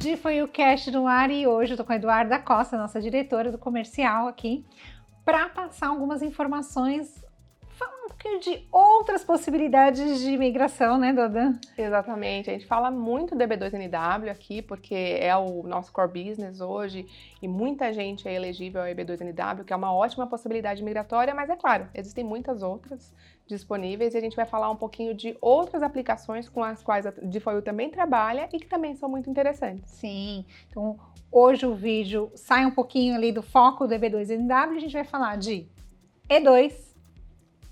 De foi o Cast no ar e hoje eu tô com a Eduarda Costa, nossa diretora do comercial aqui, para passar algumas informações de outras possibilidades de imigração, né, Doda? Exatamente. A gente fala muito do EB2NW aqui, porque é o nosso core business hoje e muita gente é elegível ao EB2NW, que é uma ótima possibilidade migratória, mas é claro, existem muitas outras disponíveis e a gente vai falar um pouquinho de outras aplicações com as quais a DeFoil também trabalha e que também são muito interessantes. Sim, então hoje o vídeo sai um pouquinho ali do foco do EB2NW, a gente vai falar de E2,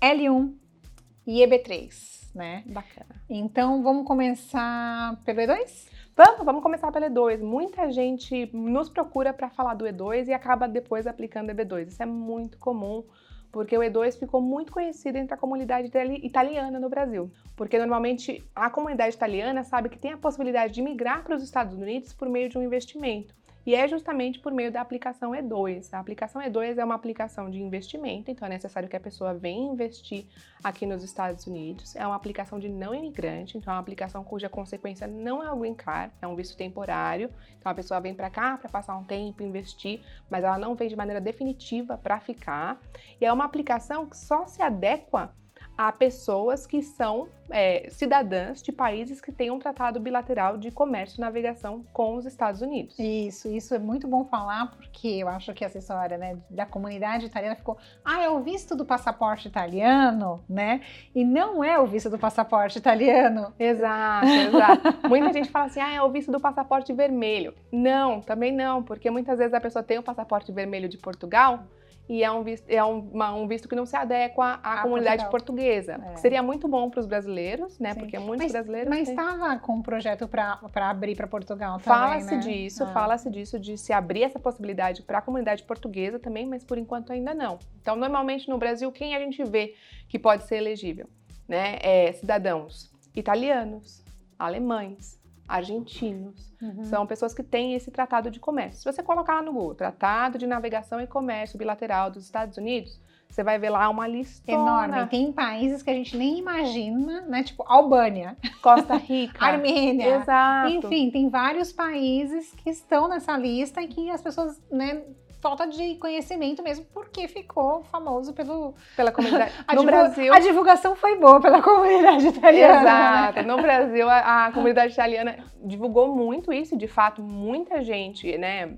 L1 e EB3, né? Bacana. Então vamos começar pelo E2? Vamos, vamos começar pelo E2. Muita gente nos procura para falar do E2 e acaba depois aplicando EB2. Isso é muito comum porque o E2 ficou muito conhecido entre a comunidade italiana no Brasil. Porque normalmente a comunidade italiana sabe que tem a possibilidade de migrar para os Estados Unidos por meio de um investimento. E é justamente por meio da aplicação E2. A aplicação E2 é uma aplicação de investimento, então é necessário que a pessoa venha investir aqui nos Estados Unidos. É uma aplicação de não imigrante, então é uma aplicação cuja consequência não é o green card, é um visto temporário. Então a pessoa vem para cá para passar um tempo, investir, mas ela não vem de maneira definitiva para ficar. E é uma aplicação que só se adequa a pessoas que são é, cidadãs de países que têm um tratado bilateral de comércio e navegação com os Estados Unidos. Isso, isso é muito bom falar, porque eu acho que essa história né, da comunidade italiana ficou, ah, é o visto do passaporte italiano, né? E não é o visto do passaporte italiano. Exato, exato. Muita gente fala assim, ah, é o visto do passaporte vermelho. Não, também não, porque muitas vezes a pessoa tem o passaporte vermelho de Portugal, e é um visto, é um, uma, um visto que não se adequa à a comunidade Portugal. portuguesa. É. Seria muito bom para os brasileiros, né? Sim. Porque muitos mas, brasileiros. Mas estava com um projeto para abrir para Portugal também. Fala-se né? disso, ah. fala-se disso, de se abrir essa possibilidade para a comunidade portuguesa também, mas por enquanto ainda não. Então, normalmente no Brasil, quem a gente vê que pode ser elegível? Né? É, cidadãos italianos, alemães, argentinos. Uhum. São pessoas que têm esse tratado de comércio. Se você colocar lá no Google, Tratado de Navegação e Comércio Bilateral dos Estados Unidos, você vai ver lá uma lista enorme. Tem países que a gente nem imagina, né? Tipo Albânia, Costa Rica, Armênia. Exato. Enfim, tem vários países que estão nessa lista e que as pessoas, né, falta de conhecimento mesmo, porque ficou famoso pelo, pela comunidade. no. Brasil. A divulgação foi boa pela comunidade italiana. Exato. Né? No Brasil, a, a, comunidade italiana divulgou muito isso, de fato, muita gente, né?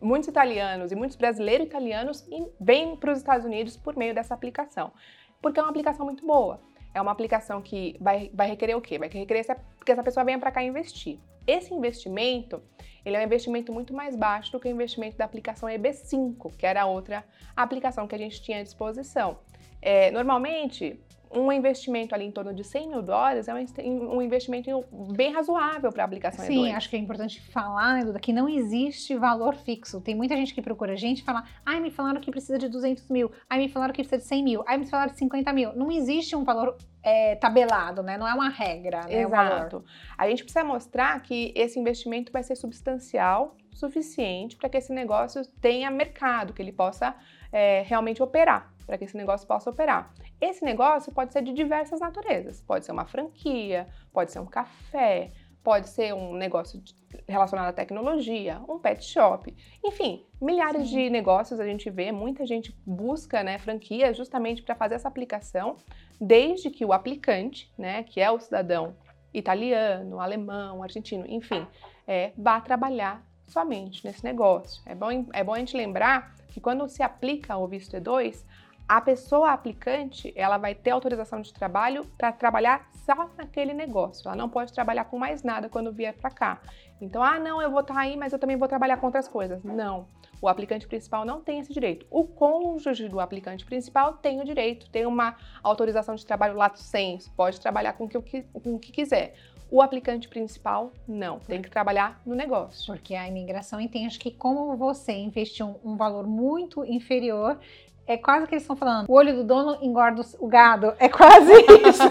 Muitos italianos e muitos brasileiros italianos vêm para os Estados Unidos por meio dessa aplicação. Porque é uma aplicação muito boa. É uma aplicação que vai, vai requerer o quê? Vai requerer que essa pessoa venha para cá investir. Esse investimento, ele é um investimento muito mais baixo do que o investimento da aplicação EB5, que era a outra aplicação que a gente tinha à disposição. É, normalmente, um investimento ali em torno de 100 mil dólares é um investimento bem razoável para a aplicação Sim, acho que é importante falar, né, Duda, que não existe valor fixo. Tem muita gente que procura a gente e fala, ai, me falaram que precisa de 200 mil, ai, me falaram que precisa de 100 mil, ai, me falaram de 50 mil. Não existe um valor é, tabelado, né? Não é uma regra, né? Exato. A gente precisa mostrar que esse investimento vai ser substancial, suficiente para que esse negócio tenha mercado, que ele possa é, realmente operar, para que esse negócio possa operar. Esse negócio pode ser de diversas naturezas. Pode ser uma franquia, pode ser um café, pode ser um negócio relacionado à tecnologia, um pet shop, enfim, milhares Sim. de negócios a gente vê, muita gente busca né, franquias justamente para fazer essa aplicação, desde que o aplicante, né, que é o cidadão italiano, alemão, argentino, enfim, é, vá trabalhar somente nesse negócio. É bom, é bom a gente lembrar que quando se aplica o visto E2, a pessoa aplicante ela vai ter autorização de trabalho para trabalhar só naquele negócio. Ela não pode trabalhar com mais nada quando vier para cá. Então, ah, não, eu vou estar tá aí, mas eu também vou trabalhar com outras coisas. Não. O aplicante principal não tem esse direito. O cônjuge do aplicante principal tem o direito, tem uma autorização de trabalho lato sensu, pode trabalhar com o que, com o que quiser. O aplicante principal, não. Tem que trabalhar no negócio. Porque a imigração entende que, como você investiu um valor muito inferior, é quase que eles estão falando, o olho do dono engorda o gado. É quase isso.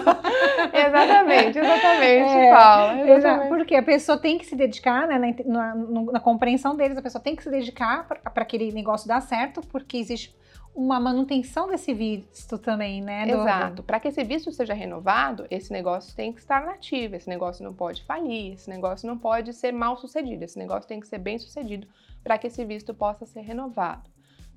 exatamente, exatamente, é, Paula. Exatamente. Porque a pessoa tem que se dedicar, né, na, na, na compreensão deles, a pessoa tem que se dedicar para aquele negócio dar certo, porque existe uma manutenção desse visto também, né? Do... Exato. Para que esse visto seja renovado, esse negócio tem que estar nativo, esse negócio não pode falir, esse negócio não pode ser mal sucedido, esse negócio tem que ser bem sucedido para que esse visto possa ser renovado.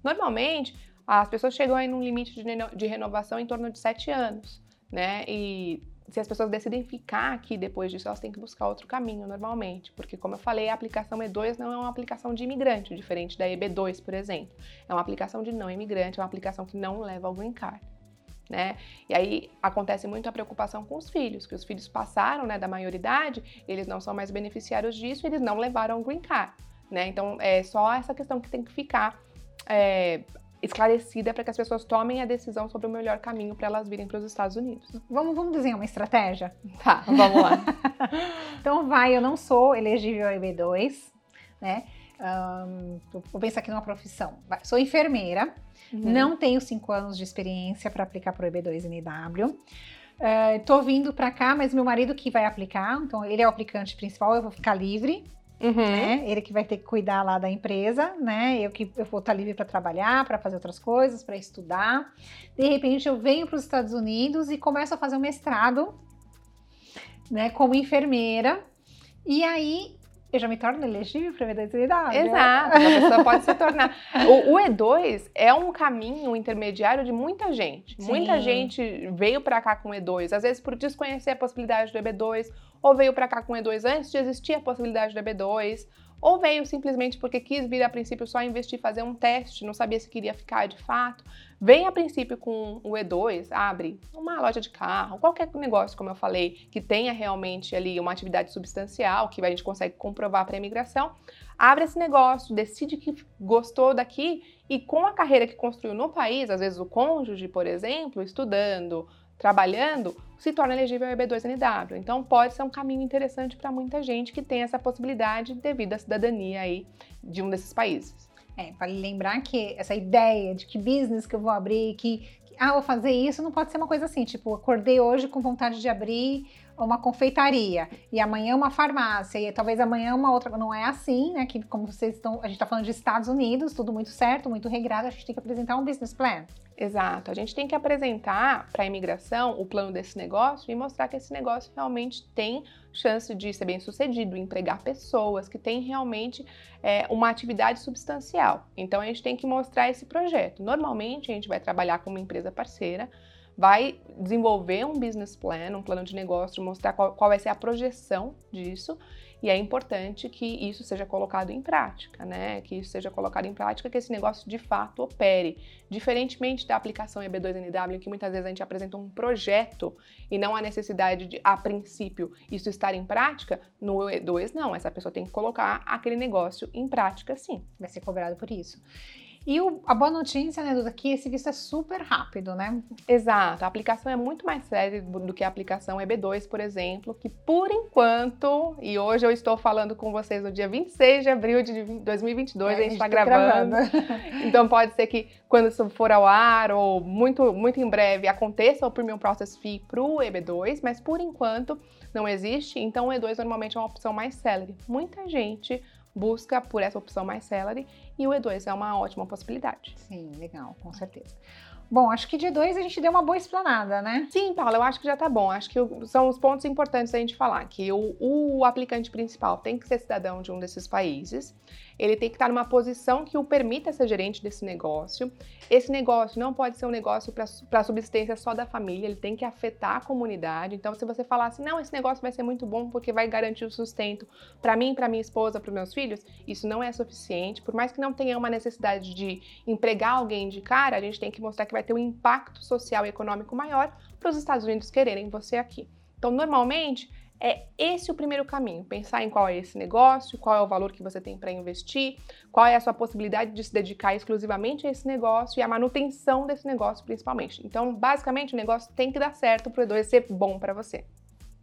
Normalmente, as pessoas chegam aí num limite de, de renovação em torno de sete anos, né? E se as pessoas decidem ficar aqui depois disso, elas têm que buscar outro caminho normalmente, porque como eu falei, a aplicação E2 não é uma aplicação de imigrante, diferente da EB2, por exemplo. É uma aplicação de não imigrante, é uma aplicação que não leva ao green card. Né? E aí acontece muito a preocupação com os filhos, que os filhos passaram né, da maioridade, eles não são mais beneficiários disso, eles não levaram o green card. Né? Então é só essa questão que tem que ficar é, esclarecida para que as pessoas tomem a decisão sobre o melhor caminho para elas virem para os Estados Unidos. Vamos, vamos desenhar uma estratégia? Tá, vamos lá. então vai, eu não sou elegível a EB2, né? Um, vou pensar aqui numa profissão. Sou enfermeira, uhum. não tenho cinco anos de experiência para aplicar para o EB2 NW. Estou uh, vindo para cá, mas meu marido que vai aplicar, então ele é o aplicante principal, eu vou ficar livre. Uhum. Né? Ele que vai ter que cuidar lá da empresa, né? Eu que eu vou estar livre para trabalhar, para fazer outras coisas, para estudar. De repente eu venho para os Estados Unidos e começo a fazer um mestrado, né, como enfermeira. E aí eu já me torno elegível para a idade. Exato, a pessoa pode se tornar. O, o, E2 é um caminho intermediário de muita gente. Sim. Muita gente veio para cá com o E2, às vezes por desconhecer a possibilidade do EB2, ou veio para cá com o E2 antes de existir a possibilidade do EB2, ou veio simplesmente porque quis vir a princípio só investir, fazer um teste, não sabia se queria ficar de fato. Vem a princípio com o E2, abre uma loja de carro, qualquer negócio, como eu falei, que tenha realmente ali uma atividade substancial, que a gente consegue comprovar para a imigração, abre esse negócio, decide que gostou daqui e com a carreira que construiu no país, às vezes o cônjuge, por exemplo, estudando, trabalhando, se torna elegível ao EB2NW. Então pode ser um caminho interessante para muita gente que tem essa possibilidade devido à cidadania aí de um desses países. É, vale lembrar que essa ideia de que business que eu vou abrir, que, que ah, vou fazer isso, não pode ser uma coisa assim, tipo, acordei hoje com vontade de abrir uma confeitaria e amanhã uma farmácia e talvez amanhã uma outra. Não é assim, né? Que como vocês estão, a gente está falando de Estados Unidos, tudo muito certo, muito regrado. A gente tem que apresentar um business plan. Exato. A gente tem que apresentar para a imigração o plano desse negócio e mostrar que esse negócio realmente tem chance de ser bem sucedido, empregar pessoas, que tem realmente é, uma atividade substancial. Então a gente tem que mostrar esse projeto. Normalmente a gente vai trabalhar com uma empresa parceira vai desenvolver um business plan, um plano de negócio, mostrar qual, qual, vai ser a projeção disso. E é importante que isso seja colocado em prática, né? Que isso seja colocado em prática, que esse negócio de fato opere. Diferentemente da aplicação EB2NW, em que muitas vezes a gente apresenta um projeto e não a necessidade de, a princípio, isso estar em prática, no E2 não. Essa pessoa tem que colocar aquele negócio em prática sim. Vai ser cobrado por isso. E o, a boa notícia, né, Duda, que esse visto é super rápido, né? Exato. A aplicação é muito mais séria do que a aplicação EB2, por exemplo, que por enquanto, e hoje eu estou falando com vocês no dia 26 de abril de 2022, é, a gente está gravando. gravando. então pode ser que quando isso for ao ar ou muito, muito em breve aconteça o Premium Process Fee para o EB2, mas por enquanto não existe, então o E2 normalmente é uma opção mais célere. Muita gente busca por essa opção mais celery e o E2 é uma ótima possibilidade. Sim, legal, com certeza. Bom, acho que de dois a gente deu uma boa explanada, né? Sim, Paula, eu acho que já tá bom. Acho que são os pontos importantes a gente falar, que o, o aplicante principal tem que ser cidadão de um desses países, ele tem que estar numa posição que o permita ser gerente desse negócio. Esse negócio não pode ser um negócio para subsistência só da família, ele tem que afetar a comunidade. Então, se você falar assim, não, esse negócio vai ser muito bom porque vai garantir o sustento para mim, para minha esposa, para meus filhos, isso não é suficiente. Por mais que não tenha uma necessidade de empregar alguém de cara, a gente tem que mostrar que vai ter um impacto social e econômico maior para os Estados Unidos quererem você aqui. Então, normalmente, é esse o primeiro caminho, pensar em qual é esse negócio, qual é o valor que você tem para investir, qual é a sua possibilidade de se dedicar exclusivamente a esse negócio e a manutenção desse negócio principalmente. Então, basicamente, o negócio tem que dar certo para o E2 ser bom para você.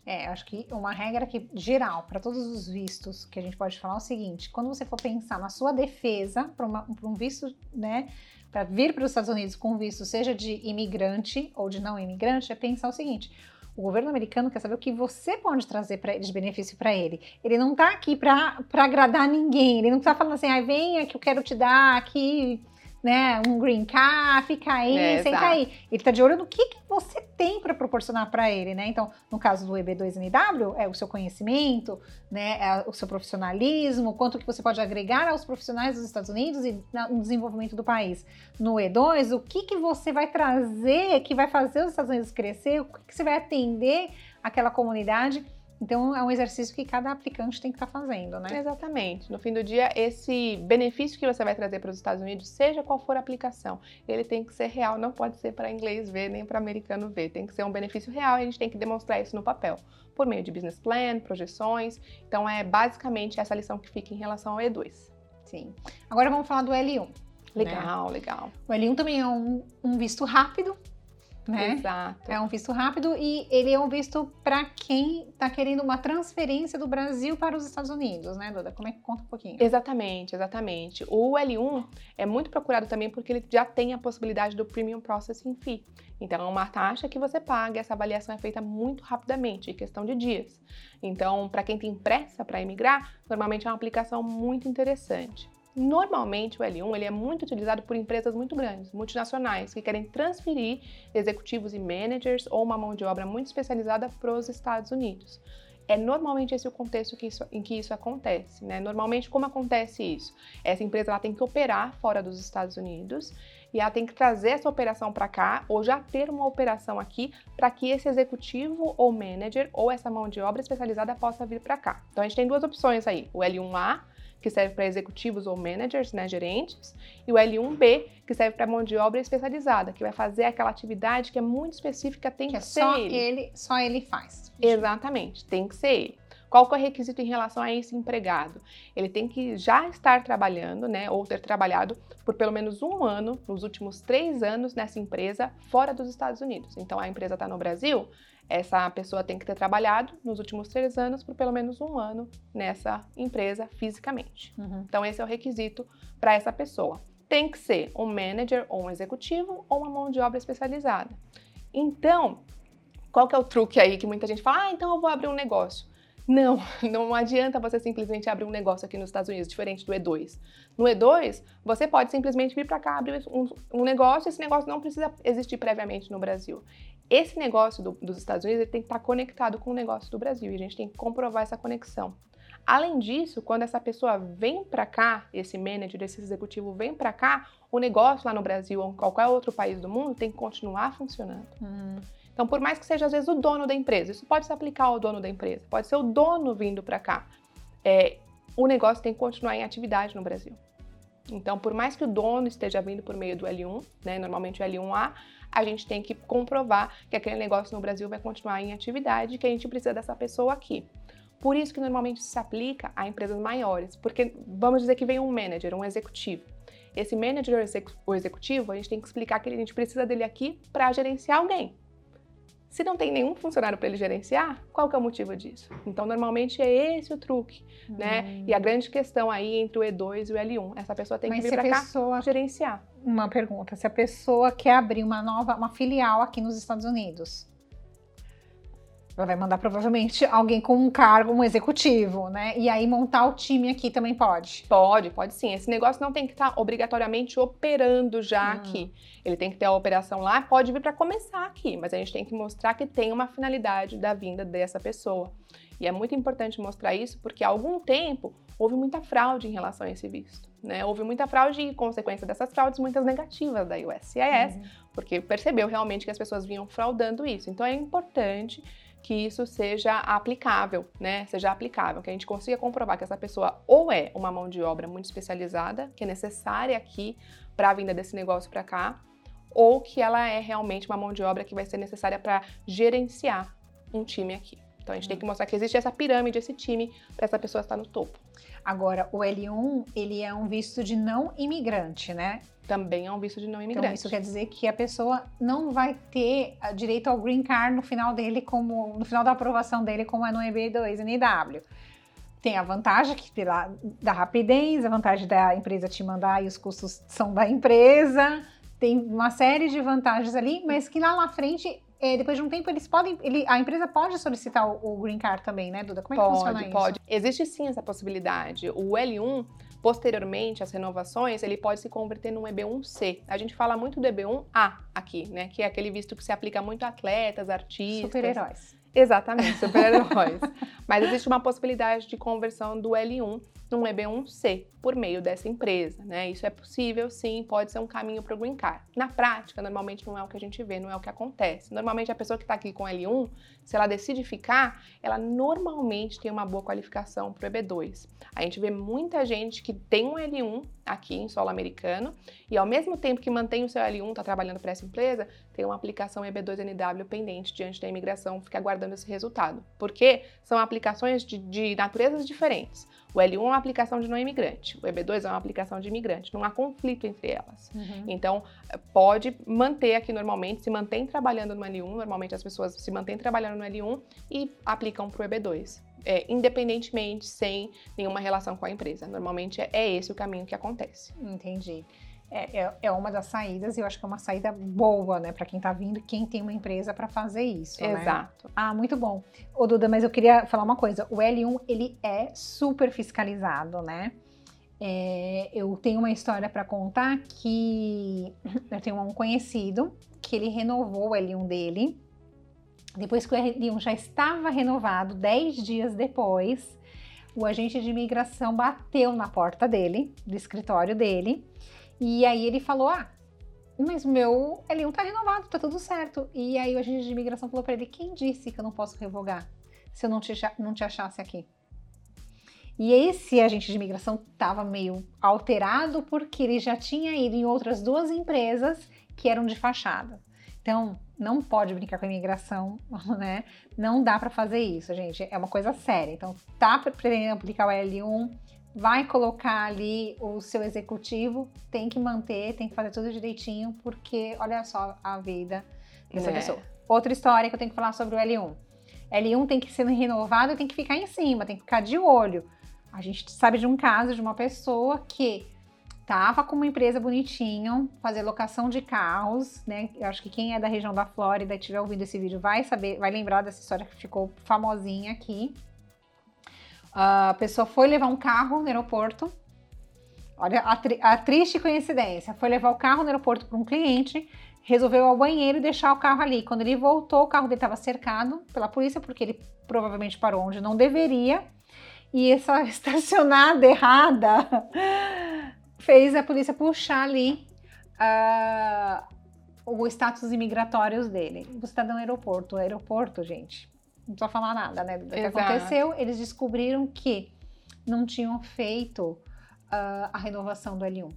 É, acho que uma regra que geral para todos os vistos que a gente pode falar é o seguinte: quando você for pensar na sua defesa para um visto, né, para vir para os Estados Unidos com visto, seja de imigrante ou de não imigrante, é pensar o seguinte: o governo americano quer saber o que você pode trazer pra, de benefício para ele. Ele não está aqui para agradar ninguém. Ele não está falando assim, ah, venha que eu quero te dar aqui né, um green card, fica aí, É, senta exato. aí. Ele tá de olho no que, que você tem para proporcionar para ele, né? Então, no caso do EB2NW, é o seu conhecimento, né, é o seu profissionalismo, quanto que você pode agregar aos profissionais dos Estados Unidos e no desenvolvimento do país. No E2, o que que você vai trazer que vai fazer os Estados Unidos crescer, o que, que você vai atender aquela comunidade. Então, é um exercício que cada aplicante tem que estar fazendo, né? Exatamente. No fim do dia, esse benefício que você vai trazer para os Estados Unidos, seja qual for a aplicação, ele tem que ser real, não pode ser para inglês ver nem para americano ver. Tem que ser um benefício real e a gente tem que demonstrar isso no papel, por meio de business plan, projeções. Então, é basicamente essa lição que fica em relação ao E2. Sim. Agora vamos falar do L1. né? Legal, legal. O L1 também é um, um visto rápido, né? Exato. É um visto rápido e ele é um visto para quem está querendo uma transferência do Brasil para os Estados Unidos, né, Duda? Como é que conta um pouquinho? Exatamente, exatamente. O L1 é muito procurado também porque ele já tem a possibilidade do Premium Processing Fee. Então, é uma taxa que você paga e essa avaliação é feita muito rapidamente, em questão de dias. Então, para quem tem pressa para emigrar, normalmente é uma aplicação muito interessante. Normalmente, o L1 ele é muito utilizado por empresas muito grandes, multinacionais, que querem transferir executivos e managers ou uma mão de obra muito especializada para os Estados Unidos. É normalmente esse o contexto que isso- em que isso acontece, né? Normalmente, como acontece isso? Essa empresa ela tem que operar fora dos Estados Unidos e ela tem que trazer essa operação para cá ou já ter uma operação aqui para que esse executivo ou manager ou essa mão de obra especializada possa vir para cá. Então, a gente tem duas opções aí: o L1A, que serve para executivos ou managers, né, gerentes, e o L1B, que serve para mão de obra especializada, que vai fazer aquela atividade que é muito específica, tem Que que, é ser só ele. ele, só ele faz. Exatamente, tem que ser ele. Qual é o requisito em relação a esse empregado? Ele tem que já estar trabalhando, né, ou ter trabalhado por pelo menos um ano, nos últimos três anos, nessa empresa fora dos Estados Unidos. Então, a empresa está no Brasil, essa pessoa tem que ter trabalhado nos últimos três anos por pelo menos um ano nessa empresa fisicamente. Uhum. Então, esse é o requisito para essa pessoa. Tem que ser um manager ou um executivo ou uma mão de obra especializada. Então, qual que é o truque aí que muita gente fala? Ah, então eu vou abrir um negócio. Não, não adianta você simplesmente abrir um negócio aqui nos Estados Unidos, diferente do E2. No E2, você pode simplesmente vir para cá abrir um, um negócio, esse negócio não precisa existir previamente no Brasil. Esse negócio do- dos Estados Unidos ele tem que estar conectado com o negócio do Brasil e a gente tem que comprovar essa conexão. Além disso, quando essa pessoa vem para cá, esse manager, esse executivo vem para cá, o negócio lá no Brasil ou em qualquer outro país do mundo tem que continuar funcionando. Hum, Então, por mais que seja às vezes o dono da empresa, isso pode se aplicar ao dono da empresa, pode ser o dono vindo para cá. É, o negócio tem que continuar em atividade no Brasil. Então, por mais que o dono esteja vindo por meio do L1, né, normalmente o L1A, a gente tem que comprovar que aquele negócio no Brasil vai continuar em atividade que a gente precisa dessa pessoa aqui. Por isso que normalmente se aplica a empresas maiores, porque vamos dizer que vem um manager, um executivo. Esse manager ou executivo, a gente tem que explicar que a gente precisa dele aqui para gerenciar alguém. Se não tem nenhum funcionário para ele gerenciar, qual que é o motivo disso? Então, normalmente é esse o truque, né? hum. E a grande questão aí entre o E2 e o L1, essa pessoa tem Mas que vir para cá pessoa gerenciar. uma pergunta, se a pessoa quer abrir uma nova, uma filial aqui nos Estados Unidos, vai mandar provavelmente alguém com um cargo, um executivo, né? E aí montar o time aqui também pode. Pode, pode sim. Esse negócio não tem que estar obrigatoriamente operando já Hum. aqui. Ele tem que ter a operação lá, pode vir para começar aqui, mas a gente tem que mostrar que tem uma finalidade da vinda dessa pessoa. E é muito importante mostrar isso porque há algum tempo houve muita fraude em relação a esse visto. Né? Houve muita fraude e, consequência dessas fraudes, muitas negativas da USCIS, Uhum. porque percebeu realmente que as pessoas vinham fraudando isso. Então é importante que isso seja aplicável, né? Seja aplicável, que a gente consiga comprovar que essa pessoa ou é uma mão de obra muito especializada, que é necessária aqui para a vinda desse negócio para cá, ou que ela é realmente uma mão de obra que vai ser necessária para gerenciar um time aqui. Então a gente tem que mostrar que existe essa pirâmide, esse time, para essa pessoa estar no topo. Agora, o L1, ele é um visto de não imigrante, né? Também é um visto de não Então, imigrante. isso quer dizer que a pessoa não vai ter ah, direito ao green card no final dele, como no final da aprovação dele, como é no EB2 NW. Tem a vantagem que pela, da rapidez, a vantagem da empresa te mandar e os custos são da empresa. Tem uma série de vantagens ali, mas que lá na frente, eh, depois de um tempo, eles podem. Ele, a empresa pode solicitar o, o green card também, né, Duda? Como é que funciona Pode, isso? pode. Existe sim essa possibilidade. O L1, posteriormente às renovações, ele pode se converter num EB1C. A gente fala muito do EB1A aqui, né? Que é aquele visto que se aplica muito a atletas, artistas. Super-heróis. Exatamente, super-heróis. Mas existe uma possibilidade de conversão do L1 num EB1C por meio dessa empresa, né? Isso é possível, sim, pode ser um caminho para o Green Card. Na prática, normalmente não é o que a gente vê, não é o que acontece. Normalmente a pessoa que está aqui com L1, se ela decide ficar, ela normalmente tem uma boa qualificação para o EB2. A gente vê muita gente que tem um L1 aqui em solo americano e ao mesmo tempo que mantém o seu L1, está trabalhando para essa empresa, tem uma aplicação EB2NW pendente diante da imigração, fica aguardando esse resultado. Porque são aplicações de, de naturezas diferentes. O L1 é uma aplicação de não imigrante, o EB2 é uma aplicação de imigrante, não há conflito entre elas. Uhum. Então, pode manter aqui normalmente, se mantém trabalhando no L1, normalmente as pessoas se mantêm trabalhando no L1 e aplicam para o EB2. É, independentemente, sem nenhuma relação com a empresa. Normalmente é, é esse o caminho que acontece. Entendi é, é, é, uma das saídas e eu acho que é uma saída boa, né, para quem está vindo, quem tem uma empresa para fazer isso. Né? Exato. Né? Ah, muito bom. Ô Duda, mas eu queria falar uma coisa. O L1 ele é super fiscalizado, né? É, eu tenho uma história para contar que eu tenho um conhecido que ele renovou o L1 dele. Depois que o L1 já estava renovado, 10 dias depois, o agente de imigração bateu na porta dele, do escritório dele, e aí ele falou: Ah, mas meu L1 tá renovado, tá tudo certo. E aí o agente de imigração falou para ele: Quem disse que eu não posso revogar se eu não te, não te achasse aqui? E esse agente de imigração estava meio alterado porque ele já tinha ido em outras duas empresas que eram de fachada. Então, não pode brincar com a imigração, né? Não dá para fazer isso, gente. É uma coisa séria. Então, tá pretendendo aplicar o L1, vai colocar ali o seu executivo, tem que manter, tem que fazer tudo direitinho, porque olha só a vida dessa é. pessoa. Outra história que eu tenho que falar sobre o L1. L1 tem que ser renovado e tem que ficar em cima, tem que ficar de olho. A gente sabe de um caso de uma pessoa que tava com uma empresa bonitinho, fazer locação de carros, né? Eu acho que quem é da região da Flórida e tiver ouvido esse vídeo vai saber, vai lembrar dessa história que ficou famosinha aqui. A pessoa foi levar um carro no aeroporto. Olha a, tri a triste coincidência. Foi levar o carro no aeroporto para um cliente, resolveu ir ao banheiro e deixar o carro ali. Quando ele voltou, o carro dele estava cercado pela polícia, porque ele provavelmente parou onde não deveria. E essa estacionada errada fez a polícia puxar ali uh, o status imigratórios dele. Você está no aeroporto. O aeroporto, gente, não precisa falar nada, né? Do que Exato. aconteceu, eles descobriram que não tinham feito uh, a renovação do L1.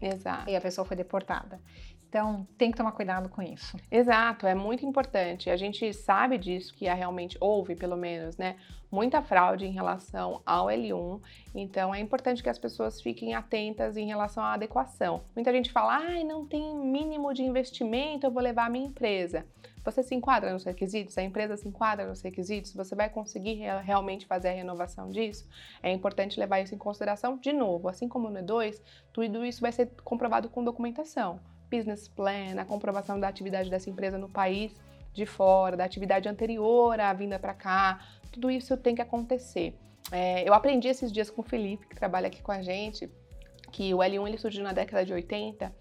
Exato. E a pessoa foi deportada. Então, tem que tomar cuidado com isso. Exato, é muito importante. A gente sabe disso, que realmente, houve pelo menos, né, muita fraude em relação ao L1. Então, é importante que as pessoas fiquem atentas em relação à adequação. Muita gente fala, ai, não tem mínimo de investimento, eu vou levar a minha empresa. Você se enquadra nos requisitos? A empresa se enquadra nos requisitos? Você vai conseguir realmente fazer a renovação disso? É importante levar isso em consideração de novo. Assim como no E2, tudo isso vai ser comprovado com documentação. Business plan, a comprovação da atividade dessa empresa no país de fora, da atividade anterior à vinda para cá, tudo isso tem que acontecer. É, eu aprendi esses dias com o Felipe, que trabalha aqui com a gente, que o L1 ele surgiu na década de 80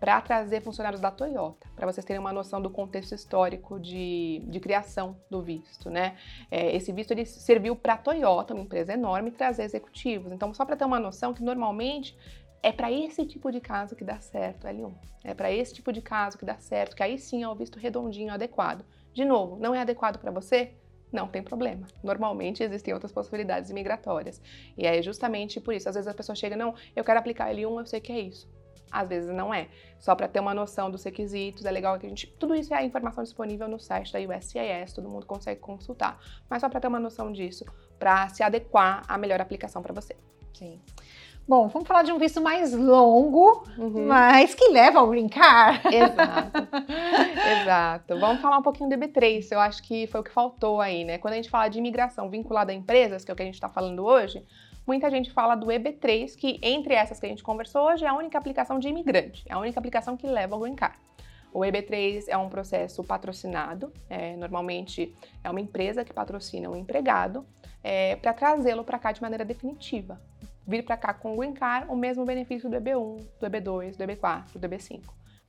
para trazer funcionários da Toyota, para vocês terem uma noção do contexto histórico de, de criação do visto, né? É, esse visto ele serviu para a Toyota, uma empresa enorme, trazer executivos. Então, só para ter uma noção que normalmente é para esse tipo de caso que dá certo, L1. É para esse tipo de caso que dá certo, que aí sim é o visto redondinho adequado. De novo, não é adequado para você? Não tem problema. Normalmente existem outras possibilidades migratórias. E é justamente por isso. Às vezes a pessoa chega, não, eu quero aplicar L1, eu sei que é isso às vezes não é. Só para ter uma noção dos requisitos, é legal que a gente. Tudo isso é a informação disponível no site da USCIS, todo mundo consegue consultar. Mas só para ter uma noção disso, para se adequar à melhor aplicação para você. Sim. Bom, vamos falar de um visto mais longo, uhum. mas que leva ao brincar. Exato. Exato. Vamos falar um pouquinho do EB3. Eu acho que foi o que faltou aí, né? Quando a gente fala de imigração vinculada a empresas, que é o que a gente está falando hoje, muita gente fala do EB3, que entre essas que a gente conversou hoje é a única aplicação de imigrante, é a única aplicação que leva ao green card. O EB3 é um processo patrocinado, é, normalmente é uma empresa que patrocina um empregado é, para trazê-lo para cá de maneira definitiva. Vir para cá com o Green Card o mesmo benefício do EB1, do EB2, do EB4, do EB5,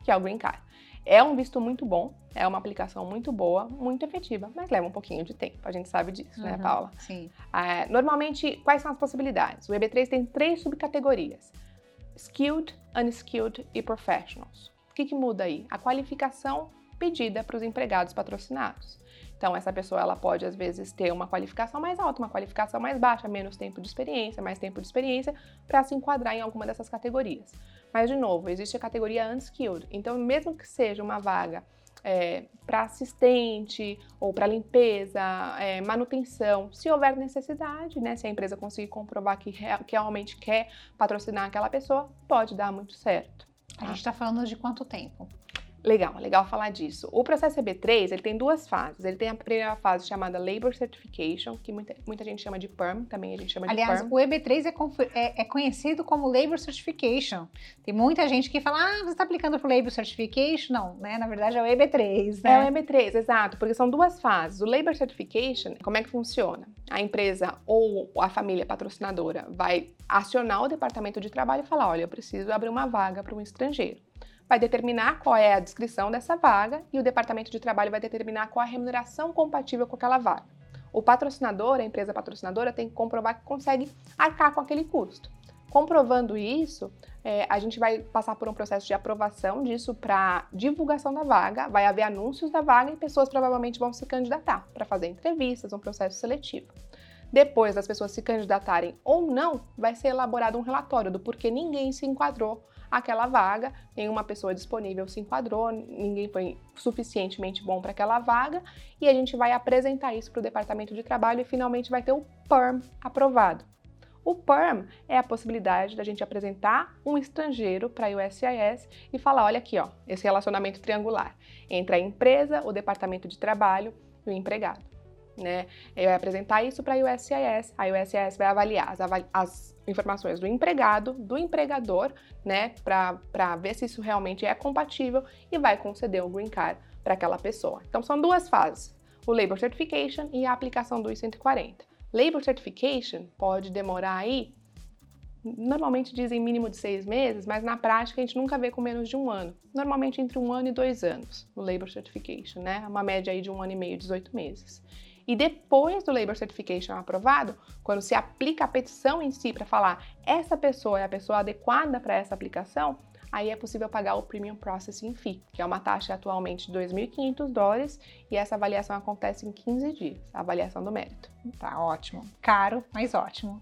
que é o Green Card. É um visto muito bom, é uma aplicação muito boa, muito efetiva, mas leva um pouquinho de tempo, a gente sabe disso, né, uhum, né, Paula? Sim. É, normalmente, quais são as possibilidades? O EB3 tem três subcategorias: Skilled, Unskilled e Professionals. O que, que muda aí? A qualificação pedida para os empregados patrocinados. Então, essa pessoa ela pode, às vezes, ter uma qualificação mais alta, uma qualificação mais baixa, menos tempo de experiência, mais tempo de experiência, para se enquadrar em alguma dessas categorias. Mas, de novo, existe a categoria unskilled. Então, mesmo que seja uma vaga é, para assistente ou para limpeza, é, manutenção, se houver necessidade, né, se a empresa conseguir comprovar que, que realmente quer patrocinar aquela pessoa, pode dar muito certo. A gente está falando de quanto tempo? Legal, legal falar disso. O processo EB3, ele tem duas fases. Ele tem a primeira fase chamada Labor Certification, que muita, muita gente chama de PERM, também a gente chama Aliás, de PERM. Aliás, o EB3 é, é, é, conhecido como Labor Certification. Tem muita gente que fala, ah, você está aplicando para o Labor Certification? Não, né? Na verdade é o EB3, né? É o EB3, exato, porque são duas fases. O Labor Certification, como é que funciona? A empresa ou a família patrocinadora vai acionar o departamento de trabalho e falar, olha, eu preciso abrir uma vaga para um estrangeiro vai determinar qual é a descrição dessa vaga e o departamento de trabalho vai determinar qual a remuneração compatível com aquela vaga. O patrocinador, a empresa patrocinadora, tem que comprovar que consegue arcar com aquele custo. Comprovando isso, é, a gente vai passar por um processo de aprovação disso para divulgação da vaga, vai haver anúncios da vaga e pessoas provavelmente vão se candidatar para fazer entrevistas, um processo seletivo. Depois das pessoas se candidatarem ou não, vai ser elaborado um relatório do porquê ninguém se enquadrou aquela vaga, nenhuma pessoa disponível se enquadrou, ninguém foi suficientemente bom para aquela vaga, e a gente vai apresentar isso para o departamento de trabalho e finalmente vai ter o PERM aprovado. O PERM é a possibilidade da gente apresentar um estrangeiro para a USCIS e falar: olha aqui, ó, esse relacionamento triangular entre a empresa, o departamento de trabalho e o empregado. Né? Vai apresentar isso para a USCIS, a USCIS vai avaliar as, as informações do empregado, do empregador, né, para ver se isso realmente é compatível e vai conceder o green card para aquela pessoa. Então são duas fases: o Labor Certification e a aplicação do I-140. Labor Certification pode demorar aí, normalmente dizem mínimo de seis meses, mas na prática a gente nunca vê com menos de um ano. Normalmente entre um ano e dois anos, o Labor Certification, né? Uma média aí de um ano e meio, 18 meses. E depois do Labor Certification aprovado, quando se aplica a petição em si para falar essa pessoa é a pessoa adequada para essa aplicação, aí é possível pagar o Premium Processing Fee, que é uma taxa atualmente de 2.500 dólares e essa avaliação acontece em 15 dias, a avaliação do mérito. Tá ótimo. Caro, mas ótimo.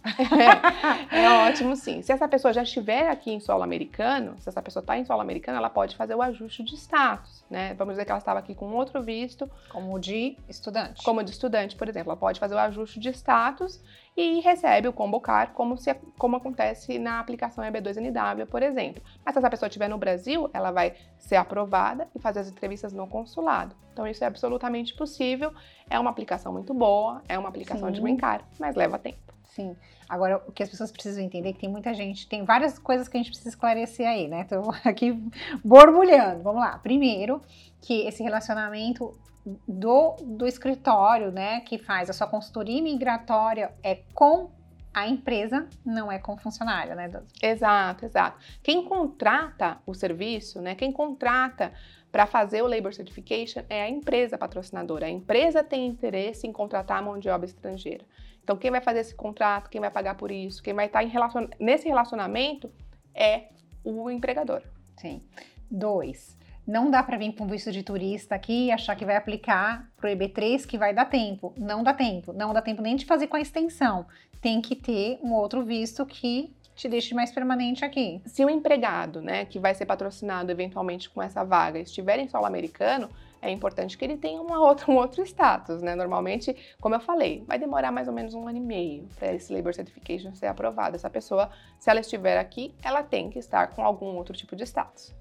É, é, ótimo, sim. Se essa pessoa já estiver aqui em solo americano, se essa pessoa está em solo americano, ela pode fazer o ajuste de status, né? Vamos dizer que ela estava aqui com outro visto. Como de estudante. Como de estudante, por exemplo. Ela pode fazer o ajuste de status e recebe o combo car, como, se, como acontece na aplicação EB2NW, por exemplo. Mas se essa pessoa estiver no Brasil, ela vai ser aprovada e fazer as entrevistas no consulado. Então isso é absolutamente possível, é uma aplicação muito boa, é uma aplicação Sim. de brincar, mas leva tempo. Sim. Agora, o que as pessoas precisam entender é que tem muita gente, tem várias coisas que a gente precisa esclarecer aí, né? Então, aqui borbulhando. Vamos lá. Primeiro, que esse relacionamento do, do escritório, né, que faz a sua consultoria migratória é com a empresa, não é com o funcionário, né? Exato, exato. Quem contrata o serviço, né, quem contrata para fazer o Labor Certification é a empresa patrocinadora. A empresa tem interesse em contratar mão de obra estrangeira. Então, quem vai fazer esse contrato, quem vai pagar por isso, quem vai estar tá relacion... nesse relacionamento é o empregador. Sim. Dois, não dá para vir com visto de turista aqui e achar que vai aplicar para o EB3 que vai dar tempo. Não dá tempo. Não dá tempo nem de fazer com a extensão. Tem que ter um outro visto que te deixe mais permanente aqui. Se o empregado, né, que vai ser patrocinado eventualmente com essa vaga, estiver em solo americano, é importante que ele tenha uma outra, um outro status, né? Normalmente, como eu falei, vai demorar mais ou menos um ano e meio para esse Labor Certification ser aprovado. Essa pessoa, se ela estiver aqui, ela tem que estar com algum outro tipo de status.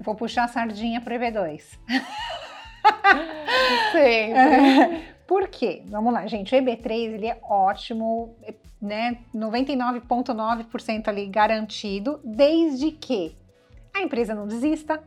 Vou puxar a sardinha para o EB2. Sempre. Por quê? Vamos lá, gente. O EB3 ele é ótimo, né? 99,9% ali garantido, desde que a empresa não desista,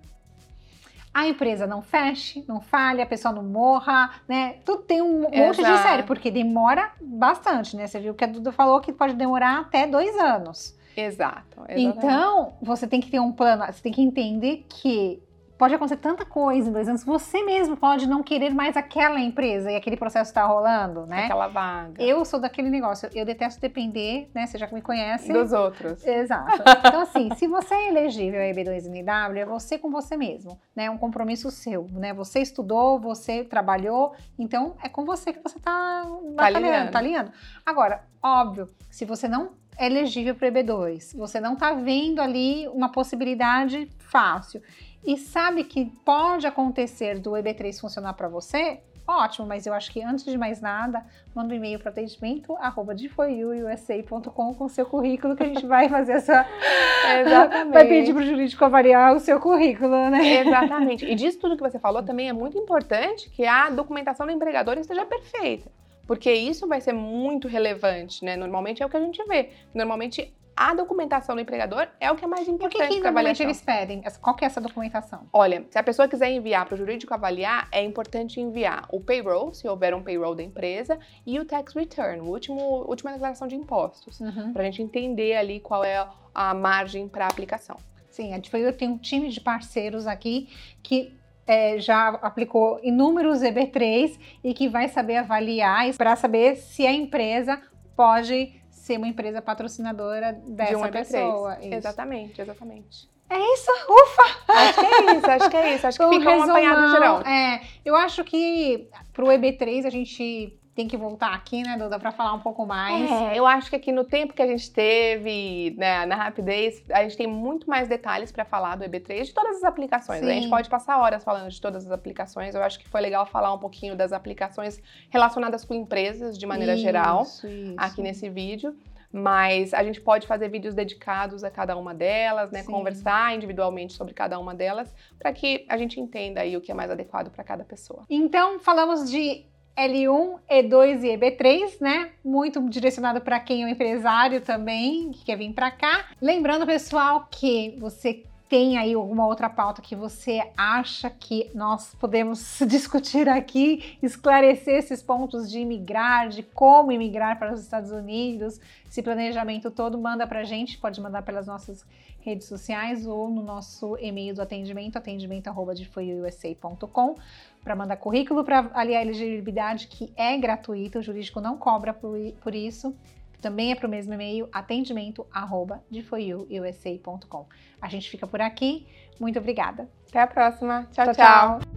a empresa não feche, não falhe, a pessoa não morra, né? Tudo tem um monte de série, porque demora bastante, né? Você viu que a Duda falou que pode demorar até dois anos. Exato. Exatamente. Então, você tem que ter um plano, você tem que entender que pode acontecer tanta coisa em dois anos, você mesmo pode não querer mais aquela empresa e aquele processo está rolando, né? Aquela vaga. Eu sou daquele negócio, eu detesto depender, né? Você já me conhece. Dos outros. Exato. Então, assim, se você é elegível a EB2NW, é você com você mesmo, né? É um compromisso seu, né? Você estudou, você trabalhou, então é com você que você está batalhando, tá alinhando. Agora, óbvio, se você não é elegível para o EB2, você não está vendo ali uma possibilidade fácil e sabe que pode acontecer do EB3 funcionar para você, ótimo, mas eu acho que antes de mais nada, manda um e-mail para atendimento arroba com o seu currículo que a gente vai fazer essa. Exatamente. Vai pedir para o jurídico avaliar o seu currículo, né? Exatamente. E disso tudo que você falou também é muito importante que a documentação do empregador esteja perfeita. Porque isso vai ser muito relevante, né? Normalmente é o que a gente vê. Normalmente a documentação do empregador é o que é mais importante. O que, que normalmente eles pedem? Qual que é essa documentação? Olha, se a pessoa quiser enviar para o jurídico avaliar, é importante enviar o payroll, se houver um payroll da empresa, e o tax return, o último, última declaração de impostos, uhum. para a gente entender ali qual é a margem para aplicação. Sim, a Difoio tem um time de parceiros aqui que é, já aplicou inúmeros EB3 e que vai saber avaliar para saber se a empresa pode ser uma empresa patrocinadora dessa de uma pessoa. Isso. Exatamente, exatamente. É isso, ufa! Acho que é isso, acho que é isso. Acho que fica um apanhado geral. É, eu acho que pro EB3 a gente tem que voltar aqui, né, Duda, para falar um pouco mais. É, eu acho que aqui no tempo que a gente teve, né, na rapidez, a gente tem muito mais detalhes para falar do EB3, de todas as aplicações. Sim. A gente pode passar horas falando de todas as aplicações. Eu acho que foi legal falar um pouquinho das aplicações relacionadas com empresas de maneira isso, geral isso. aqui nesse vídeo mas a gente pode fazer vídeos dedicados a cada uma delas, né? Sim. Conversar individualmente sobre cada uma delas, para que a gente entenda aí o que é mais adequado para cada pessoa. Então, falamos de L1, E2 e EB3, né? Muito direcionado para quem é um empresário também, que quer vir para cá. Lembrando, pessoal, que você tem aí alguma outra pauta que você acha que nós podemos discutir aqui, esclarecer esses pontos de imigrar, de como imigrar para os Estados Unidos, esse planejamento todo, manda para a gente, pode mandar pelas nossas redes sociais ou no nosso e-mail do atendimento, atendimento.com para mandar currículo para aliar elegibilidade, que é gratuito, o jurídico não cobra por, por isso. Também é para o mesmo e-mail, atendimento arroba A gente fica por aqui. Muito obrigada. Até a próxima. tchau. tchau. tchau.